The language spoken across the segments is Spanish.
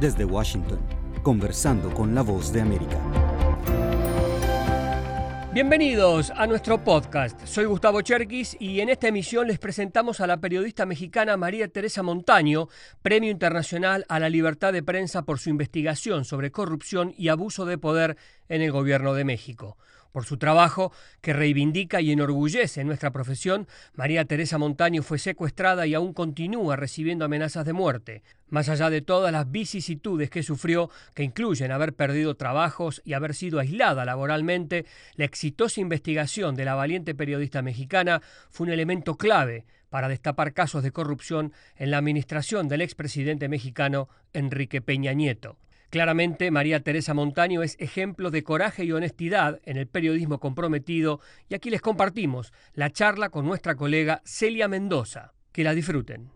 Desde Washington, conversando con la voz de América. Bienvenidos a nuestro podcast. Soy Gustavo Cherkis y en esta emisión les presentamos a la periodista mexicana María Teresa Montaño, Premio Internacional a la Libertad de Prensa por su investigación sobre corrupción y abuso de poder en el Gobierno de México. Por su trabajo, que reivindica y enorgullece nuestra profesión, María Teresa Montaño fue secuestrada y aún continúa recibiendo amenazas de muerte. Más allá de todas las vicisitudes que sufrió, que incluyen haber perdido trabajos y haber sido aislada laboralmente, la exitosa investigación de la valiente periodista mexicana fue un elemento clave para destapar casos de corrupción en la administración del expresidente mexicano Enrique Peña Nieto. Claramente, María Teresa Montaño es ejemplo de coraje y honestidad en el periodismo comprometido y aquí les compartimos la charla con nuestra colega Celia Mendoza. Que la disfruten.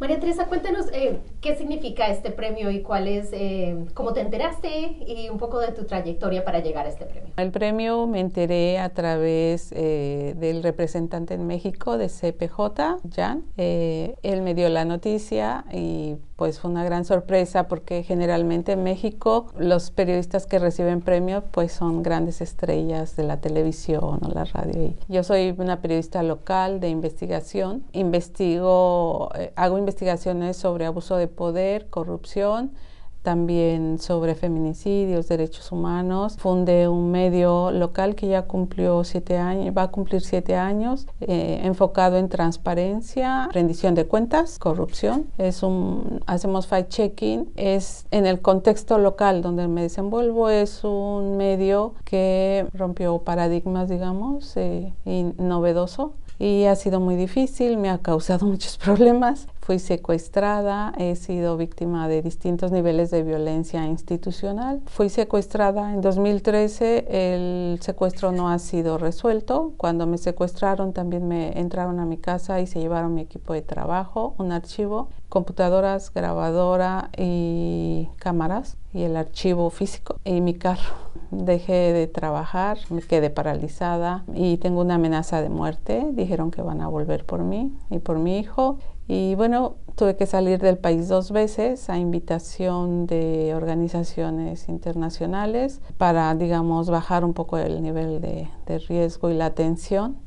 María Teresa, cuéntanos eh, qué significa este premio y cuál es, eh, cómo te enteraste y un poco de tu trayectoria para llegar a este premio. El premio me enteré a través eh, del representante en México de CPJ, Jan. él me dio la noticia y pues fue una gran sorpresa porque generalmente en México los periodistas que reciben premios pues son grandes estrellas de la televisión o la radio. yo soy una periodista local de investigación, investigo, hago investigaciones sobre abuso de poder, corrupción, también sobre feminicidios, derechos humanos. Fundé un medio local que ya cumplió siete años, va a cumplir siete años, eh, enfocado en transparencia, rendición de cuentas, corrupción. Es un, hacemos fact-checking. Es en el contexto local donde me desenvuelvo, es un medio que rompió paradigmas, digamos, eh, y novedoso y ha sido muy difícil, me ha causado muchos problemas. Fui secuestrada, he sido víctima de distintos niveles de violencia institucional. Fui secuestrada en 2013, el secuestro no ha sido resuelto. Cuando me secuestraron también me entraron a mi casa y se llevaron mi equipo de trabajo, un archivo, computadoras, grabadora y cámaras y el archivo físico y mi carro dejé de trabajar, me quedé paralizada y tengo una amenaza de muerte. Dijeron que van a volver por mí y por mi hijo. Y bueno, tuve que salir del país dos veces a invitación de organizaciones internacionales para, digamos, bajar un poco el nivel de, de riesgo y la tensión.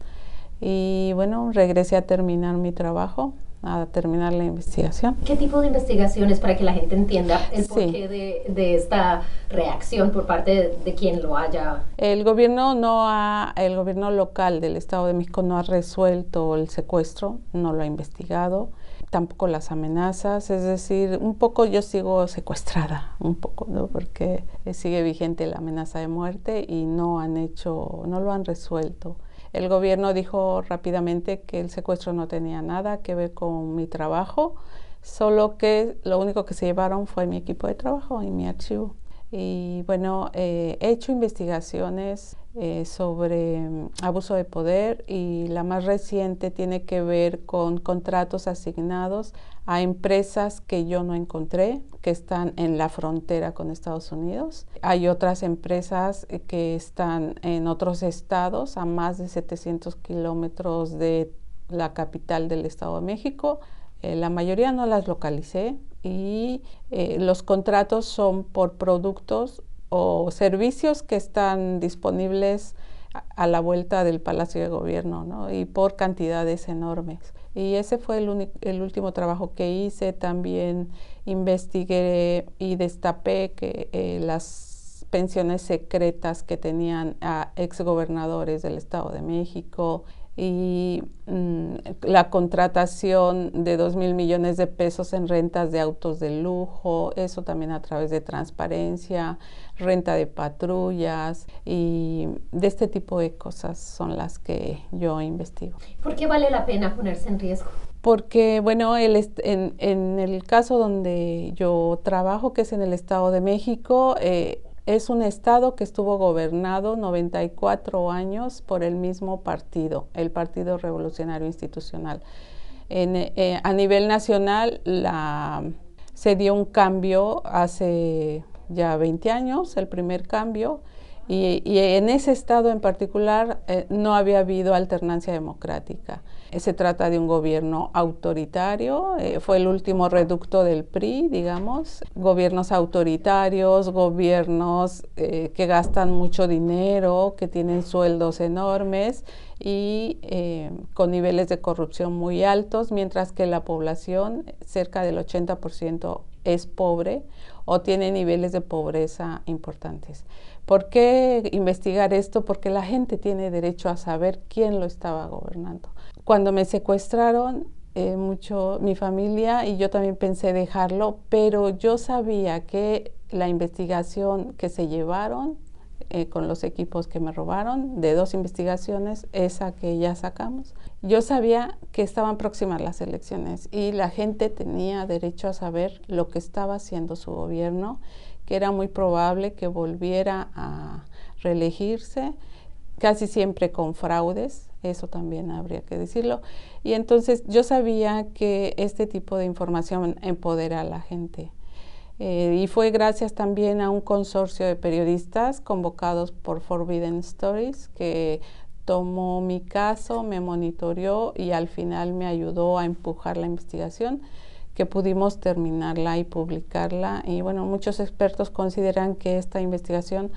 Y bueno, regresé a terminar mi trabajo a terminar la investigación. ¿Qué tipo de investigaciones para que la gente entienda el porqué de, de, esta reacción por parte de, quien lo haya? El gobierno no ha, el gobierno local del Estado de México no ha resuelto el secuestro, no lo ha investigado, tampoco las amenazas, es decir, un poco yo sigo secuestrada, un poco, ¿no? Porque sigue vigente la amenaza de muerte y no han hecho, no lo han resuelto. El gobierno dijo rápidamente que el secuestro no tenía nada que ver con mi trabajo, solo que lo único que se llevaron fue mi equipo de trabajo y mi archivo. Y bueno, eh, he hecho investigaciones eh, sobre mm, abuso de poder y la más reciente tiene que ver con contratos asignados a empresas que yo no encontré, que están en la frontera con Estados Unidos. Hay otras empresas eh, que están en otros estados, a más de 700 kilómetros de la capital del Estado de México. la mayoría no las localicé, y eh, los contratos son por productos o servicios que están disponibles a, la vuelta del Palacio de Gobierno ¿no? y por cantidades enormes. Y ese fue el, el, último trabajo que hice. También investigué y destapé que eh, las pensiones secretas que tenían a exgobernadores del Estado de México, y mm, la contratación de dos mil millones de pesos en rentas de autos de lujo, eso también a través de transparencia, renta de patrullas y de este tipo de cosas son las que yo investigo. ¿Por qué vale la pena ponerse en riesgo? Porque, bueno, el en, en, el caso donde yo trabajo, que es en el Estado de México, eh, es un estado que estuvo gobernado 94 años por el mismo partido, el Partido Revolucionario Institucional. Eh, a nivel nacional se dio un cambio hace ya 20 años, el primer cambio, Y, en ese estado en particular eh, no había habido alternancia democrática. Eh, se trata de un gobierno autoritario, eh, fue el último reducto del PRI, digamos, gobiernos autoritarios, gobiernos que gastan mucho dinero, que tienen sueldos enormes y con niveles de corrupción muy altos, mientras que la población, cerca del 80%, es pobre o tiene niveles de pobreza importantes. ¿Por qué investigar esto? Porque la gente tiene derecho a saber quién lo estaba gobernando. Cuando me secuestraron, eh, mucho mi familia y yo también pensé dejarlo, pero yo sabía que la investigación que se llevaron eh, con los equipos que me robaron, de dos investigaciones, esa que ya sacamos, yo sabía que estaban próximas las elecciones y la gente tenía derecho a saber lo que estaba haciendo su gobierno que era muy probable que volviera a reelegirse, casi siempre con fraudes, eso también habría que decirlo. Y entonces yo sabía que este tipo de información empodera a la gente. Eh, y fue gracias también a un consorcio de periodistas convocados por Forbidden Stories que tomó mi caso, me monitoreó y al final me ayudó a empujar la investigación que pudimos terminarla y publicarla. Y bueno, muchos expertos consideran que esta investigación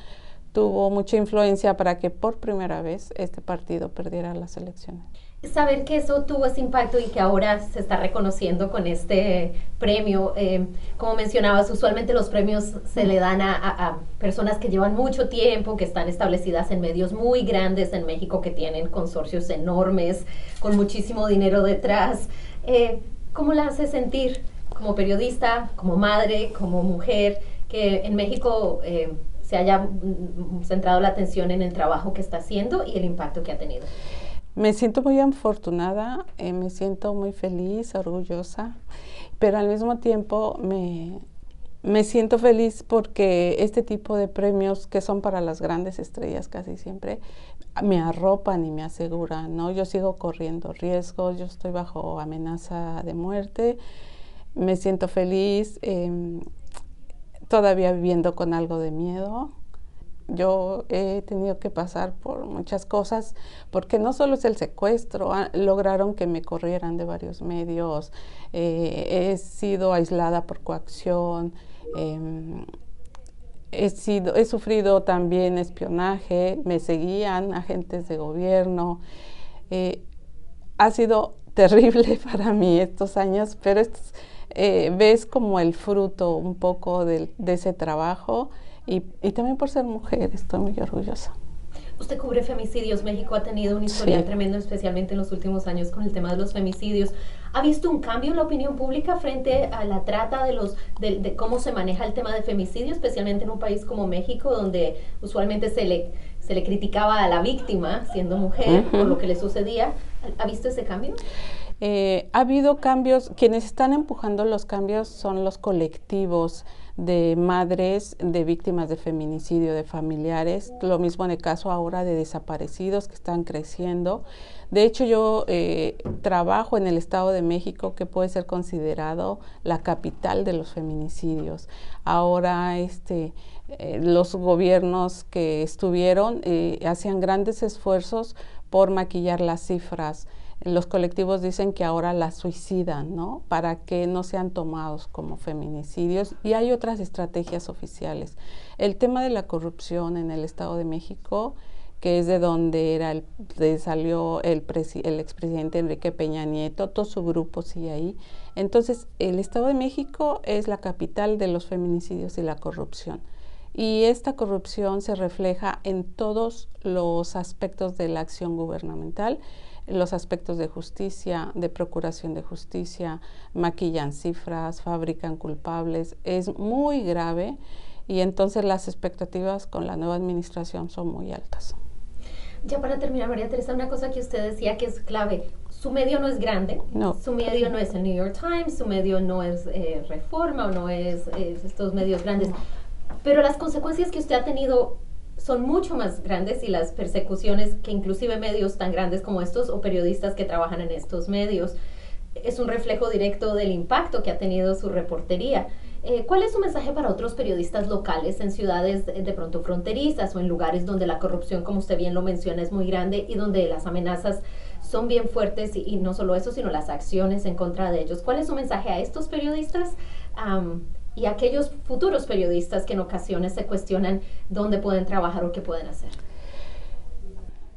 tuvo mucha influencia para que por primera vez este partido perdiera las elecciones. Saber que eso tuvo ese impacto y que ahora se está reconociendo con este premio, eh, como mencionabas, usualmente los premios se le dan a, personas que llevan mucho tiempo, que están establecidas en medios muy grandes en México, que tienen consorcios enormes, con muchísimo dinero detrás. Eh, ¿Cómo la hace sentir como periodista, como madre, como mujer, que en México eh, se haya mm, centrado la atención en el trabajo que está haciendo y el impacto que ha tenido? Me siento muy afortunada, eh, me siento muy feliz, orgullosa, pero al mismo tiempo me, me siento feliz porque este tipo de premios que son para las grandes estrellas casi siempre me arropan y me aseguran, ¿no? Yo sigo corriendo riesgos, yo estoy bajo amenaza de muerte, me siento feliz, em, todavía viviendo con algo de miedo. Yo he tenido que pasar por muchas cosas, porque no solo es el secuestro, ah, lograron que me corrieran de varios medios, eh, he sido aislada por coacción, em, he, sido, he sufrido también espionaje, me seguían agentes de gobierno. Eh, ha sido terrible para mí estos años, pero eh, ves como el fruto un poco de, ese trabajo y, y también por ser mujer estoy muy orgullosa. Usted cubre femicidios. México ha tenido un historial tremendo, especialmente en los últimos años con el tema de los femicidios. ¿Ha visto un cambio en la opinión pública frente a la trata de los de, cómo se maneja el tema de femicidio, especialmente en un país como México, donde usualmente se le se le criticaba a la víctima siendo mujer por lo que le sucedía? ¿Ha visto ese cambio? Eh, ha habido cambios. Quienes están empujando los cambios son los colectivos de madres de víctimas de feminicidio, de familiares, lo mismo en el caso ahora de desaparecidos que están creciendo. De hecho, yo eh, trabajo en el Estado de México, que puede ser considerado la capital de los feminicidios. Ahora, este, eh, los gobiernos que estuvieron eh, hacían grandes esfuerzos por maquillar las cifras los colectivos dicen que ahora las suicidan, ¿no? Para que no sean tomados como feminicidios y hay otras estrategias oficiales. El tema de la corrupción en el Estado de México, que es de donde era el, salió el, el expresidente Enrique Peña Nieto, todo su grupo sigue ahí. Entonces, el Estado de México es la capital de los feminicidios y la corrupción. Y esta corrupción se refleja en todos los aspectos de la acción gubernamental los aspectos de justicia, de procuración de justicia, maquillan cifras, fabrican culpables, es muy grave y entonces las expectativas con la nueva administración son muy altas. Ya para terminar, María Teresa, una cosa que usted decía que es clave, su medio no es grande, no. su medio no es el New York Times, su medio no es eh, Reforma o no es, es estos medios grandes, pero las consecuencias que usted ha tenido son mucho más grandes y las persecuciones que inclusive medios tan grandes como estos o periodistas que trabajan en estos medios es un reflejo directo del impacto que ha tenido su reportería. Eh, ¿Cuál es su mensaje para otros periodistas locales en ciudades de, pronto fronterizas o en lugares donde la corrupción, como usted bien lo menciona, es muy grande y donde las amenazas son bien fuertes y, no solo eso, sino las acciones en contra de ellos? ¿Cuál es su mensaje a estos periodistas y aquellos futuros periodistas que en ocasiones se cuestionan dónde pueden trabajar o qué pueden hacer?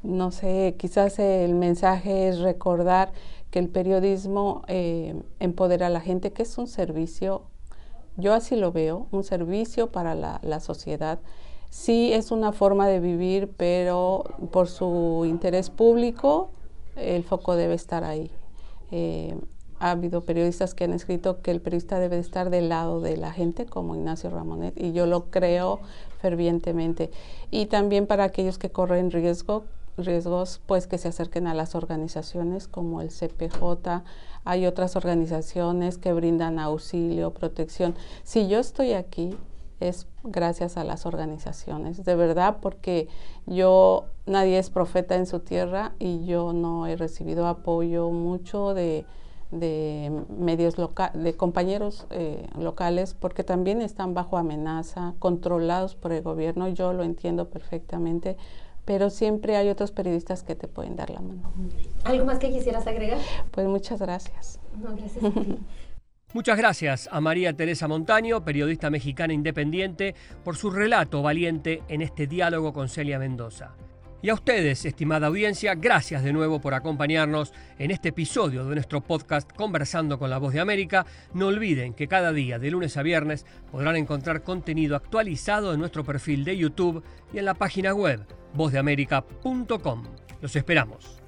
No sé, quizás el mensaje es recordar que el periodismo eh, empodera a la gente, que es un servicio yo así lo veo, un servicio para la, sociedad. Sí es una forma de vivir, pero por su interés público el foco debe estar ahí. Eh, ha habido periodistas que han escrito que el periodista debe estar del lado de la gente, como Ignacio Ramonet, y yo lo creo fervientemente. Y también para aquellos que corren riesgo, riesgos, pues que se acerquen a las organizaciones como el CPJ, hay otras organizaciones que brindan auxilio, protección. Si yo estoy aquí es gracias a las organizaciones, de verdad, porque yo, nadie es profeta en su tierra y yo no he recibido apoyo mucho de, medios locales, de compañeros eh, locales, porque también están bajo amenaza, controlados por el gobierno, yo lo entiendo perfectamente, pero siempre hay otros periodistas que te pueden dar la mano. ¿Algo más que quisieras agregar? Pues muchas gracias. gracias Muchas gracias a María Teresa Montaño, periodista mexicana independiente, por su relato valiente en este diálogo con Celia Mendoza. Y a ustedes, estimada audiencia, gracias de nuevo por acompañarnos en este episodio de nuestro podcast Conversando con la Voz de América. No olviden que cada día, de lunes a viernes, podrán encontrar contenido actualizado en nuestro perfil de YouTube y en la página web vozdeamerica.com. Los esperamos.